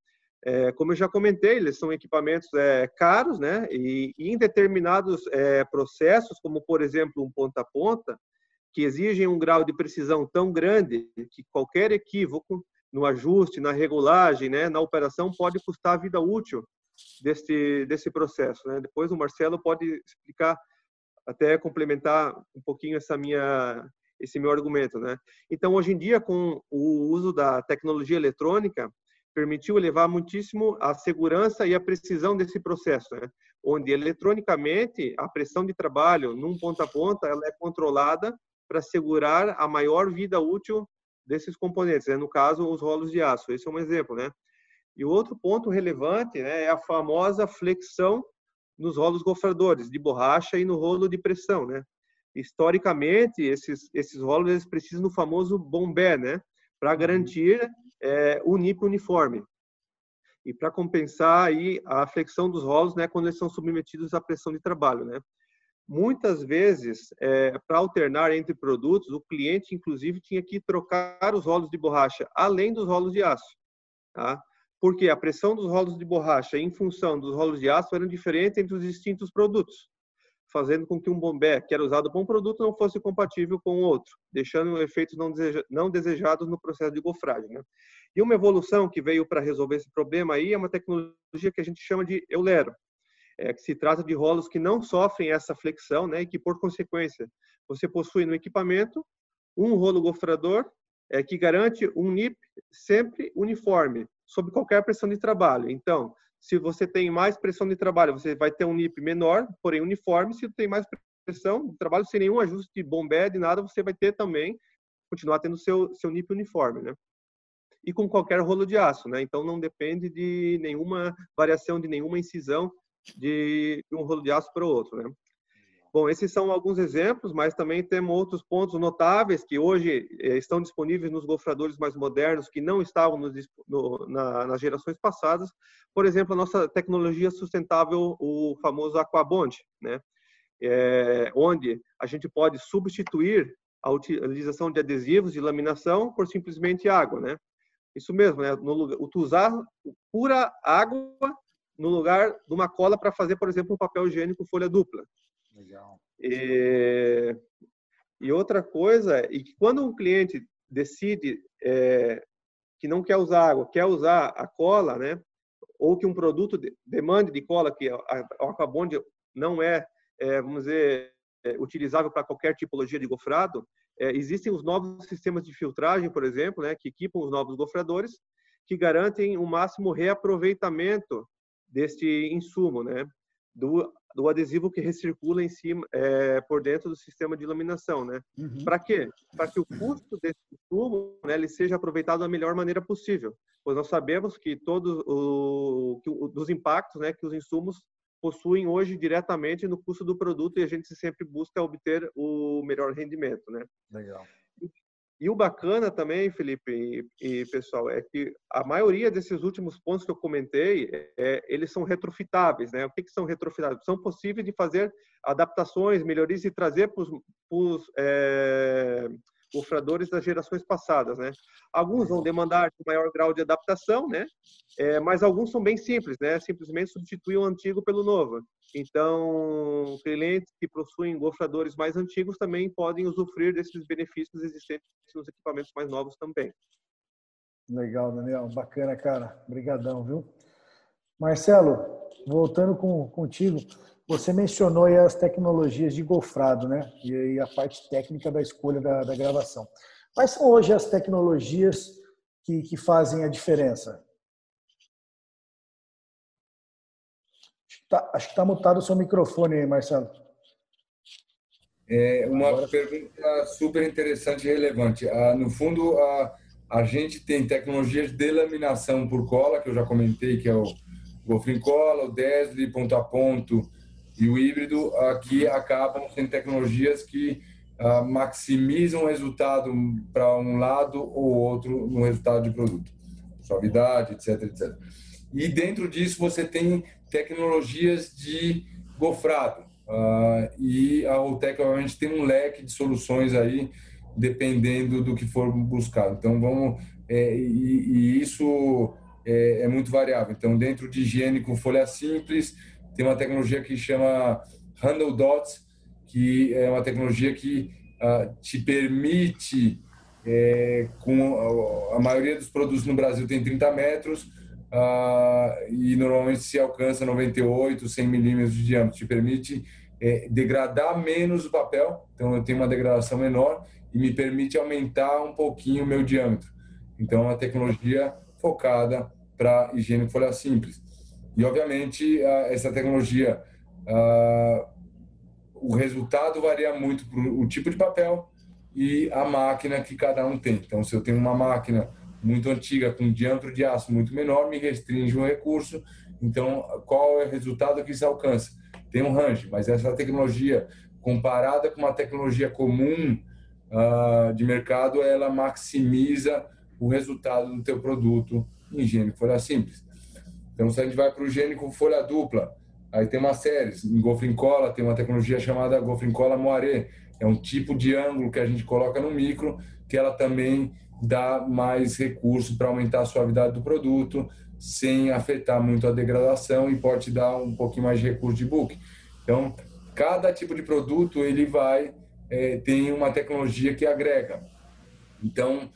É, como eu já comentei, eles são equipamentos é, caros, né? E, e em determinados é, processos, como por exemplo um ponta a ponta, que exigem um grau de precisão tão grande que qualquer equívoco no ajuste, na regulagem, né, na operação pode custar a vida útil desse desse processo, né? Depois o Marcelo pode explicar até complementar um pouquinho essa minha esse meu argumento, né? Então hoje em dia com o uso da tecnologia eletrônica permitiu elevar muitíssimo a segurança e a precisão desse processo, né? onde eletronicamente a pressão de trabalho num ponta a ponta ela é controlada para assegurar a maior vida útil desses componentes, né? no caso os rolos de aço. Esse é um exemplo, né? E o outro ponto relevante né, é a famosa flexão nos rolos gofradores de borracha e no rolo de pressão, né? Historicamente, esses esses rolos eles precisam do famoso bombé, né? Para garantir é, o NIP uniforme. E para compensar aí a flexão dos rolos, né, quando eles são submetidos à pressão de trabalho, né? Muitas vezes, é, para alternar entre produtos, o cliente, inclusive, tinha que trocar os rolos de borracha, além dos rolos de aço. Tá? Porque a pressão dos rolos de borracha, em função dos rolos de aço, eram diferentes entre os distintos produtos, fazendo com que um bombé que era usado para um produto não fosse compatível com o outro, deixando efeitos não, deseja, não desejados no processo de gofragem. Né? E uma evolução que veio para resolver esse problema aí é uma tecnologia que a gente chama de Eulero, é, que se trata de rolos que não sofrem essa flexão, né, e que por consequência você possui no equipamento um rolo gofrador é, que garante um NIP sempre uniforme, sob qualquer pressão de trabalho. Então, se você tem mais pressão de trabalho, você vai ter um NIP menor, porém uniforme. Se tem mais pressão de trabalho, sem nenhum ajuste de bombé, de nada, você vai ter também, continuar tendo seu, seu NIP uniforme, né? e com qualquer rolo de aço, né? Então não depende de nenhuma variação, de nenhuma incisão de um rolo de aço para o outro, né? Bom, esses são alguns exemplos, mas também temos outros pontos notáveis que hoje eh, estão disponíveis nos gofradores mais modernos que não estavam no, na, nas gerações passadas. Por exemplo, a nossa tecnologia sustentável, o famoso Aquabond, né? É, onde a gente pode substituir a utilização de adesivos de laminação por simplesmente água, né? Isso mesmo, né? No usar pura água no lugar de uma cola para fazer, por exemplo, um papel higiênico folha dupla. Legal. E, e outra coisa é que quando um cliente decide é, que não quer usar água, quer usar a cola, né? Ou que um produto demande de cola, que a, a Aquabond não é, é, vamos dizer, é, utilizável para qualquer tipologia de gofrado, é, existem os novos sistemas de filtragem, por exemplo, né, que equipam os novos gofradores, que garantem o máximo reaproveitamento deste insumo, né, do, do adesivo que recircula em cima, é, por dentro do sistema de iluminação, né? Uhum. Para quê? Para que o custo desse insumo, né, ele seja aproveitado da melhor maneira possível. Pois nós sabemos que todos o, que, dos impactos, né, que os insumos possuem hoje diretamente no custo do produto e a gente sempre busca obter o melhor rendimento, né? Legal. E o bacana também, Felipe e, e, pessoal, é que a maioria desses últimos pontos que eu comentei, é, eles são retrofitáveis, né? O que, que são retrofitáveis? São possíveis de fazer adaptações, melhorias e trazer para os gofradores das gerações passadas, né? Alguns vão demandar um maior grau de adaptação, né? É, mas alguns são bem simples, né? Simplesmente substituir o antigo pelo novo. Então, clientes que possuem gofradores mais antigos também podem usufruir desses benefícios existentes nos equipamentos mais novos também. Legal, Daniel. Bacana, cara. Obrigadão, viu? Marcelo, voltando com, contigo, você mencionou as tecnologias de gofrado, né? E a parte técnica da escolha da, da gravação. Quais são hoje as tecnologias que, que fazem a diferença? Acho que está mutado o seu microfone aí, Marcelo. É uma Agora... pergunta super interessante e relevante. Ah, no fundo, a, a gente tem tecnologias de laminação por cola, que eu já comentei, que é o Gofrin Cola, o Desli, ponto a ponto, e o híbrido aqui acabam sendo tecnologias que uh, maximizam o resultado para um lado ou outro no resultado de produto, suavidade, etc, etc. E dentro disso você tem tecnologias de gofrado. Uh, e a Outec, obviamente, tem um leque de soluções aí, dependendo do que for buscado. Então, vamos. É, e, e, isso é, é, muito variável. Então, dentro de higiene com folha simples, tem uma tecnologia que chama Handle Dots, que é uma tecnologia que uh, te permite, é, com a, maioria dos produtos no Brasil tem 30 metros, uh, e normalmente se alcança 98, 100 milímetros de diâmetro, te permite é, degradar menos o papel, então eu tenho uma degradação menor e me permite aumentar um pouquinho o meu diâmetro. Então, é uma tecnologia focada para higiene folha simples. E, obviamente, essa tecnologia, o resultado varia muito para o tipo de papel e a máquina que cada um tem. Então, se eu tenho uma máquina muito antiga, com diâmetro de aço muito menor, me restringe o recurso. Então, qual é o resultado que se alcança? Tem um range, mas essa tecnologia, comparada com uma tecnologia comum uh, de mercado, ela maximiza o resultado do teu produto em higiene folha simples. Então, se a gente vai para o higiênico folha dupla, aí tem uma série. Em Gofrincola tem uma tecnologia chamada Gofrincola Moiré. É um tipo de ângulo que a gente coloca no micro, que ela também dá mais recurso para aumentar a suavidade do produto, sem afetar muito a degradação e pode dar um pouquinho mais de recurso de book. Então, cada tipo de produto ele vai é, tem uma tecnologia que agrega. Então,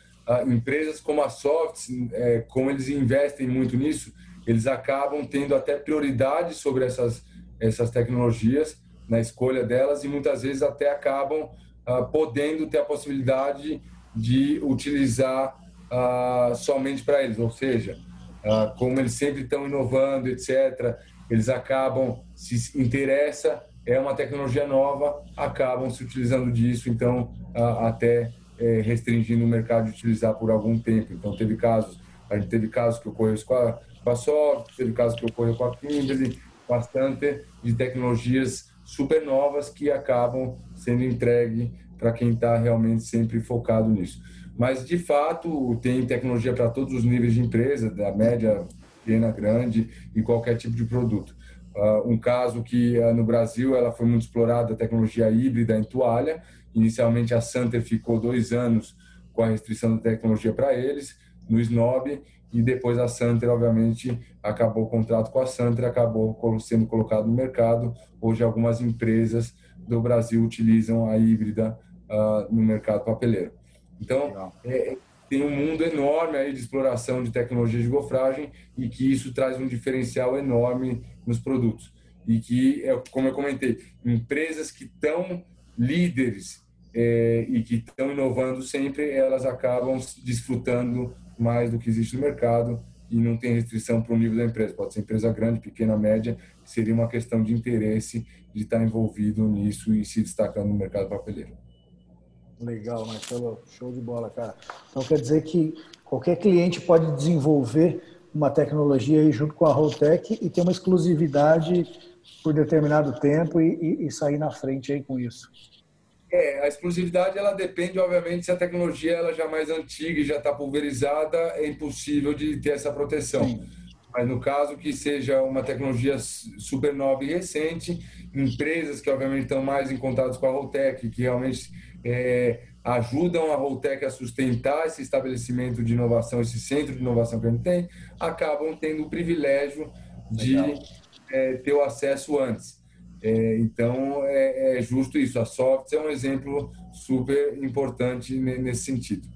empresas como a Soft, é, como eles investem muito nisso, eles acabam tendo até prioridade sobre essas, essas tecnologias na escolha delas e muitas vezes até acabam ah, podendo ter a possibilidade de utilizar ah, somente para eles, ou seja, ah, como eles sempre estão inovando, etc., eles acabam, se interessa, é uma tecnologia nova, acabam se utilizando disso, então até é, restringindo o mercado de utilizar por algum tempo. Então teve casos, a gente teve casos que ocorreu com a Soft, teve caso que ocorreu com a Kimberly, bastante de tecnologias super novas que acabam sendo entregue para quem está realmente sempre focado nisso. Mas, de fato, tem tecnologia para todos os níveis de empresa, da média, pequena, grande, e qualquer tipo de produto. Uh, um caso que uh, no Brasil ela foi muito explorada, a tecnologia híbrida em toalha. Inicialmente a Santer ficou dois anos com a restrição da tecnologia para eles, no Snob, e depois a Santer, obviamente, acabou o contrato com a Santer, acabou sendo colocado no mercado. Hoje, algumas empresas do Brasil utilizam a híbrida uh, no mercado papeleiro. Então, é, é, tem um mundo enorme aí de exploração de tecnologia de gofragem e que isso traz um diferencial enorme nos produtos. E que, é, como eu comentei, empresas que estão líderes é, e que estão inovando sempre, elas acabam desfrutando mais do que existe no mercado e não tem restrição para o nível da empresa. Pode ser empresa grande, pequena, média, seria uma questão de interesse de estar envolvido nisso e se destacando no mercado papeleiro. Legal, Marcelo, show de bola, cara. Então quer dizer que qualquer cliente pode desenvolver uma tecnologia aí junto com a Roltec e ter uma exclusividade por determinado tempo e, e, e sair na frente aí com isso. É, a exclusividade ela depende, obviamente, se a tecnologia ela já é mais antiga e já está pulverizada, é impossível de ter essa proteção. Sim. Mas no caso que seja uma tecnologia super nova e recente, empresas que obviamente estão mais em contato com a Roltec, que realmente é, ajudam a Roltec a sustentar esse estabelecimento de inovação, esse centro de inovação que a gente tem, acabam tendo o privilégio de é, ter o acesso antes. É, então, é, é, justo isso. A Softs é um exemplo super importante nesse sentido.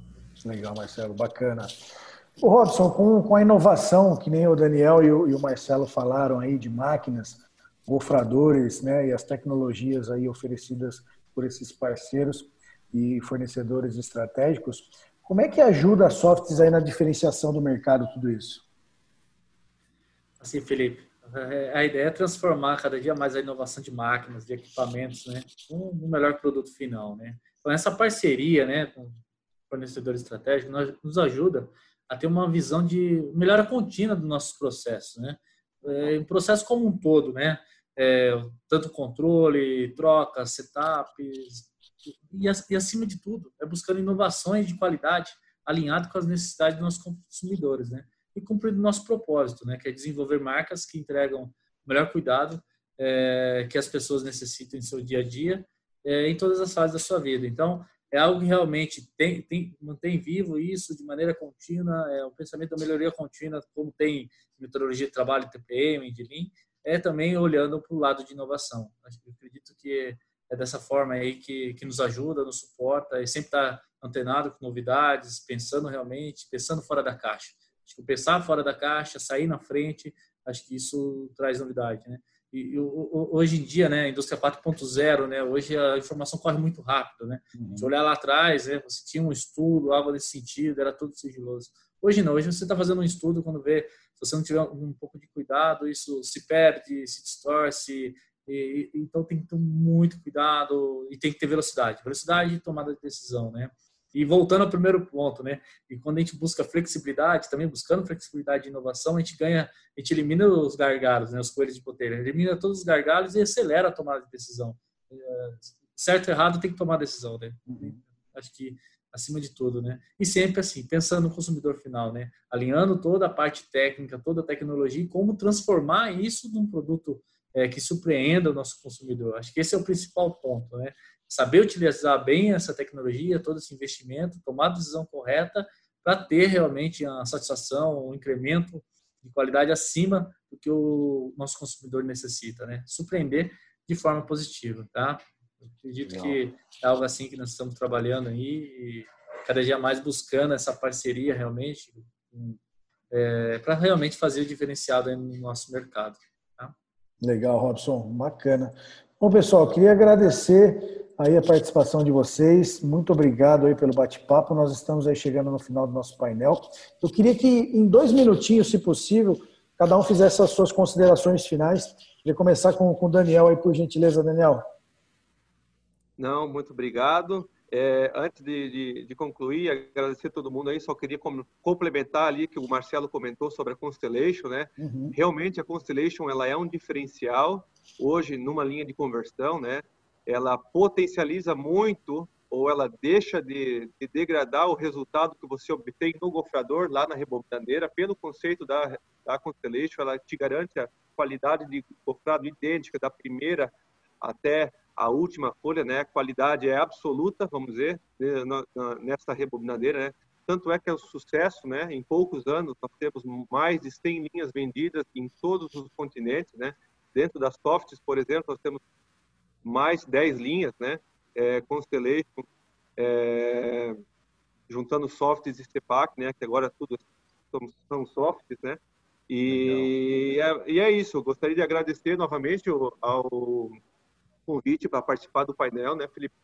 Legal, Marcelo, bacana. O Robson, com, com a inovação, que nem o Daniel e o, e o Marcelo falaram aí de máquinas, gofradores, né, e as tecnologias aí oferecidas por esses parceiros e fornecedores estratégicos, como é que ajuda a Softs aí na diferenciação do mercado tudo isso? Assim, Felipe, a ideia é transformar cada dia mais a inovação de máquinas, de equipamentos, né, um melhor produto final, né. Então essa parceria, né, com fornecedores estratégicos, nos ajuda a ter uma visão de melhora contínua dos nossos processos, né. É, um processo como um todo, né, é, tanto controle, troca, setups e, e acima de tudo é buscando inovações de qualidade alinhado com as necessidades dos nossos consumidores, né e cumprindo o nosso propósito, né, que é desenvolver marcas que entregam o melhor cuidado é, que as pessoas necessitam em seu dia a dia, é, em todas as fases da sua vida. Então, é algo que realmente tem, tem, mantém vivo isso de maneira contínua, é o pensamento da melhoria contínua, como tem metodologia de trabalho, TPM, de Lean, é também olhando para o lado de inovação. Eu acredito que é dessa forma aí que, que nos ajuda, nos suporta e sempre está antenado com novidades, pensando realmente, pensando fora da caixa. Acho que pensar fora da caixa, sair na frente, acho que isso traz novidade, né? E, e hoje em dia, né, a indústria 4.0, né, hoje a informação corre muito rápido, né? Uhum. Se olhar lá atrás, né, você tinha um estudo, algo nesse sentido, era tudo sigiloso. Hoje não, hoje você está fazendo um estudo quando vê, se você não tiver um pouco de cuidado, isso se perde, se distorce, e, e, então tem que ter muito cuidado e tem que ter velocidade, velocidade de tomada de decisão, né? E voltando ao primeiro ponto, né? E quando a gente busca flexibilidade, também buscando flexibilidade e inovação, a gente ganha, a gente elimina os gargalos, né? Os coelhos de poteira, elimina todos os gargalos e acelera a tomada de decisão. É, certo ou errado tem que tomar decisão, né? Uhum. Acho que acima de tudo, né? E sempre assim, pensando no consumidor final, né? Alinhando toda a parte técnica, toda a tecnologia e como transformar isso num produto é, que surpreenda o nosso consumidor. Acho que esse é o principal ponto, né? Saber utilizar bem essa tecnologia, todo esse investimento, tomar a decisão correta para ter realmente a satisfação, um incremento de qualidade acima do que o nosso consumidor necessita, né? Surpreender de forma positiva, tá? Eu acredito Legal. que é algo assim que nós estamos trabalhando aí e cada dia mais buscando essa parceria realmente é, para realmente fazer o diferenciado no nosso mercado. Tá? Legal, Robson, bacana. Bom, pessoal, queria agradecer aí a participação de vocês. Muito obrigado aí pelo bate-papo. Nós estamos aí chegando no final do nosso painel. Eu queria que em dois minutinhos, se possível, cada um fizesse as suas considerações finais. Queria começar com, com o Daniel aí, por gentileza, Daniel. Não, muito obrigado. É, antes de, de, de, concluir, agradecer a todo mundo aí, só queria complementar ali que o Marcelo comentou sobre a Constellation, né? Uhum. Realmente a Constellation ela é um diferencial hoje numa linha de conversão, né? Ela potencializa muito ou ela deixa de, de, degradar o resultado que você obtém no gofrador, lá na rebobinadeira, pelo conceito da, da Constellation, ela te garante a qualidade de gofrado idêntica da primeira até a última folha, né? A qualidade é absoluta, vamos dizer, né, nessa rebobinadeira, né? Tanto é que é um sucesso, né? Em poucos anos, nós temos mais de 100 linhas vendidas em todos os continentes, né? Dentro das softs, por exemplo, nós temos mais 10 linhas, né? É, Constellation, é, juntando softs e CPAC, né? Que agora tudo são, são softs, né? E é, e é, isso. Eu gostaria de agradecer novamente ao, ao, convite para participar do painel, né, Felipe?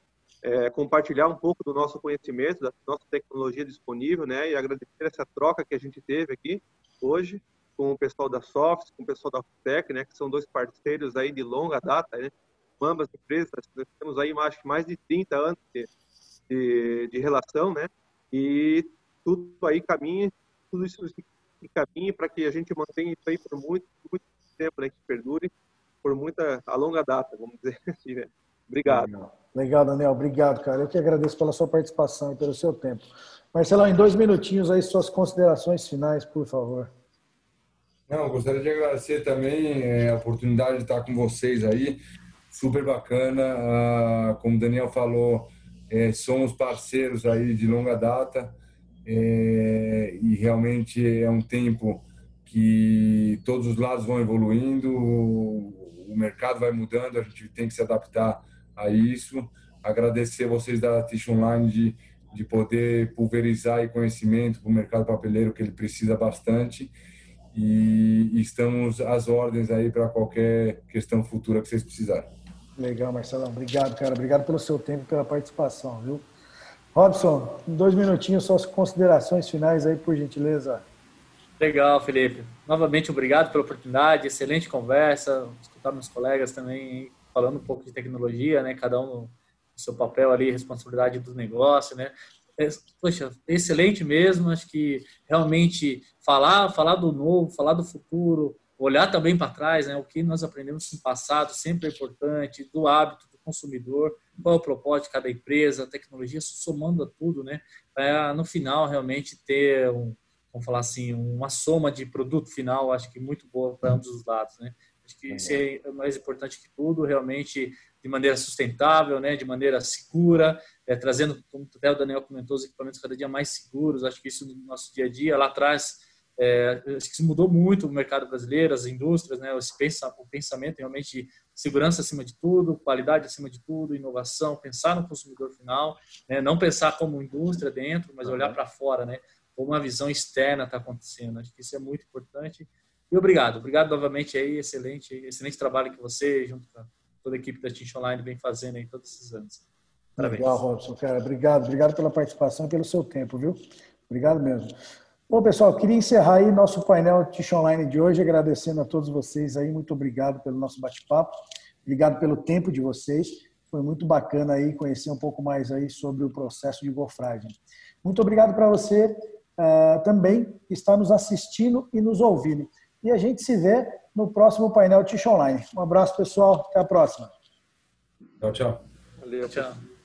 É, compartilhar um pouco do nosso conhecimento, da nossa tecnologia disponível, né, e agradecer essa troca que a gente teve aqui hoje com o pessoal da Softs, com o pessoal da Tech, né, que são dois parceiros aí de longa data, né, com ambas empresas, nós temos aí acho que mais de 30 anos de, de, de relação, né, e tudo aí caminha, tudo isso caminha para que a gente mantenha isso aí por muito, muito tempo, né, que perdure por muita, a longa data, vamos dizer assim, né. Obrigado. Legal. Daniel. Obrigado, cara. Eu que agradeço pela sua participação e pelo seu tempo. Marcelo, em dois minutinhos aí, suas considerações finais, por favor. Não, gostaria de agradecer também é, a oportunidade de estar com vocês aí, super bacana. Ah, como o Daniel falou, é, somos parceiros aí de longa data é, e realmente é um tempo que todos os lados vão evoluindo, o mercado vai mudando, a gente tem que se adaptar a isso. Agradecer vocês da Tish Online de, de poder pulverizar conhecimento para o mercado papeleiro que ele precisa bastante e estamos às ordens aí para qualquer questão futura que vocês precisarem. Legal, Marcelão. Obrigado, cara. Obrigado pelo seu tempo e pela participação, viu? Robson, dois minutinhos, suas considerações finais aí, por gentileza. Legal, Felipe. Novamente, obrigado pela oportunidade, excelente conversa, escutar meus colegas também falando um pouco de tecnologia, né? Cada um no seu papel ali, responsabilidade do negócio, né? É, poxa, excelente mesmo. Acho que realmente falar, falar do novo, falar do futuro, olhar também para trás, né? O que nós aprendemos no passado sempre é importante, do hábito do consumidor, qual é o propósito de cada empresa, a tecnologia somando a tudo, né? Para no final realmente ter um, vamos falar assim, uma soma de produto final, acho que muito boa para ambos os lados, né? Acho que isso é mais importante que tudo, realmente de maneira sustentável, né, de maneira segura, é, trazendo, como até o Daniel comentou, os equipamentos cada dia mais seguros. Acho que isso no nosso dia a dia, lá atrás, é, acho que mudou muito o mercado brasileiro, as indústrias, né, pensa, o pensamento realmente segurança acima de tudo, qualidade acima de tudo, inovação, pensar no consumidor final, né, não pensar como indústria dentro, mas olhar para fora, né, como uma visão externa está acontecendo. Acho que isso é muito importante. E obrigado, obrigado novamente aí, excelente, excelente trabalho que você, junto com toda a equipe da Teach Online vem fazendo aí todos esses anos. Parabéns. Legal, Robson, cara. Obrigado, obrigado pela participação e pelo seu tempo, viu? Obrigado mesmo. Bom, pessoal, queria encerrar aí nosso painel Teach Online de hoje, agradecendo a todos vocês aí. Muito obrigado pelo nosso bate-papo. Obrigado pelo tempo de vocês. Foi muito bacana aí conhecer um pouco mais aí sobre o processo de gofragem. Muito obrigado para você uh, também que está nos assistindo e nos ouvindo. E a gente se vê no próximo painel Tish Online. Um abraço, pessoal. Até a próxima. Tchau, tchau. Valeu. Tchau.